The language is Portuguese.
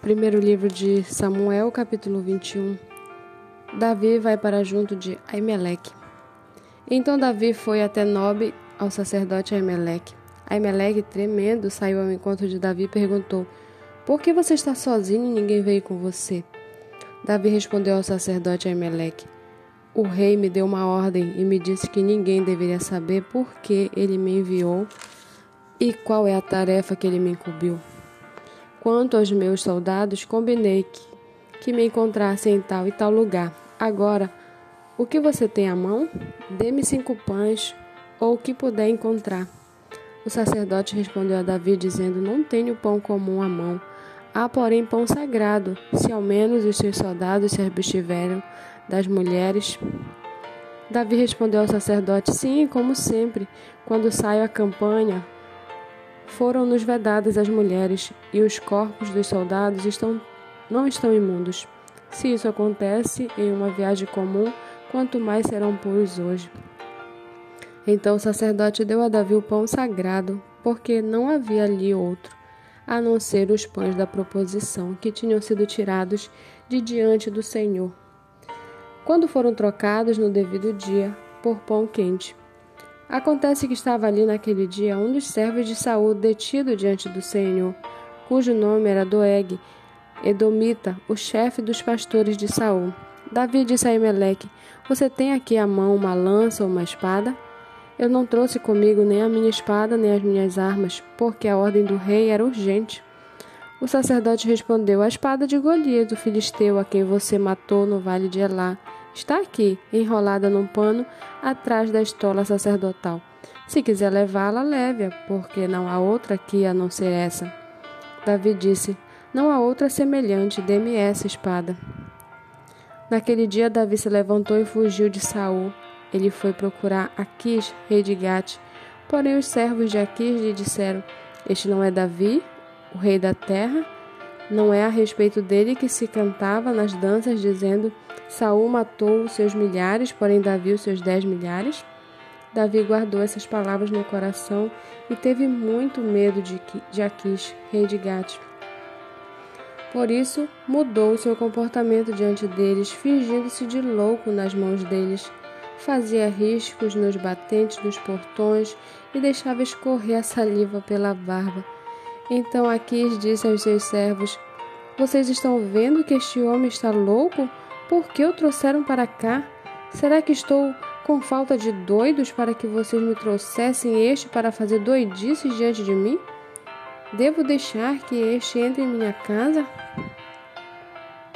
Primeiro livro de Samuel, capítulo 21. Davi vai para junto de Aimeleque. Então Davi foi até Nob, ao sacerdote Aimeleque. Aimeleque, tremendo, saiu ao encontro de Davi e perguntou: Por que você está sozinho e ninguém veio com você? Davi respondeu ao sacerdote Aimeleque: O rei me deu uma ordem e me disse que ninguém deveria saber por que ele me enviou e qual é a tarefa que ele me incumbiu. Quanto aos meus soldados, combinei que, que me encontrassem em tal e tal lugar. Agora, o que você tem à mão? Dê-me cinco pães, ou o que puder encontrar. O sacerdote respondeu a Davi, dizendo: Não tenho pão comum à mão. Há, porém, pão sagrado, se ao menos os seus soldados se abstiveram das mulheres. Davi respondeu ao sacerdote: Sim, como sempre, quando saio à campanha, foram-nos vedadas as mulheres, e os corpos dos soldados estão, não estão imundos. Se isso acontece em uma viagem comum, quanto mais serão puros hoje. Então o sacerdote deu a Davi o pão sagrado, porque não havia ali outro, a não ser os pães da proposição, que tinham sido tirados de diante do Senhor. Quando foram trocados no devido dia por pão quente. Acontece que estava ali naquele dia um dos servos de Saul detido diante do Senhor, cujo nome era Doeg, Edomita, o chefe dos pastores de Saul. Davi disse a Emeleque: Você tem aqui à mão uma lança ou uma espada? Eu não trouxe comigo nem a minha espada nem as minhas armas, porque a ordem do rei era urgente. O sacerdote respondeu: A espada de Golias, o filisteu, a quem você matou no vale de Elá, está aqui, enrolada num pano, atrás da estola sacerdotal. Se quiser levá-la, leve-a, porque não há outra aqui a não ser essa. Davi disse: Não há outra semelhante, dê-me essa espada. Naquele dia Davi se levantou e fugiu de Saul. Ele foi procurar Aquis, rei de Gate. Porém os servos de Aquis lhe disseram: Este não é Davi, o rei da terra, não é a respeito dele que se cantava nas danças, dizendo: Saul matou os seus milhares, porém Davi os seus dez milhares? Davi guardou essas palavras no coração e teve muito medo de, Aquis, rei de Gate. Por isso, mudou seu comportamento diante deles, fingindo-se de louco nas mãos deles. Fazia riscos nos batentes dos portões e deixava escorrer a saliva pela barba. Então Aquis disse aos seus servos: Vocês estão vendo que este homem está louco? Por que o trouxeram para cá? Será que estou com falta de doidos para que vocês me trouxessem este para fazer doidices diante de mim? Devo deixar que este entre em minha casa?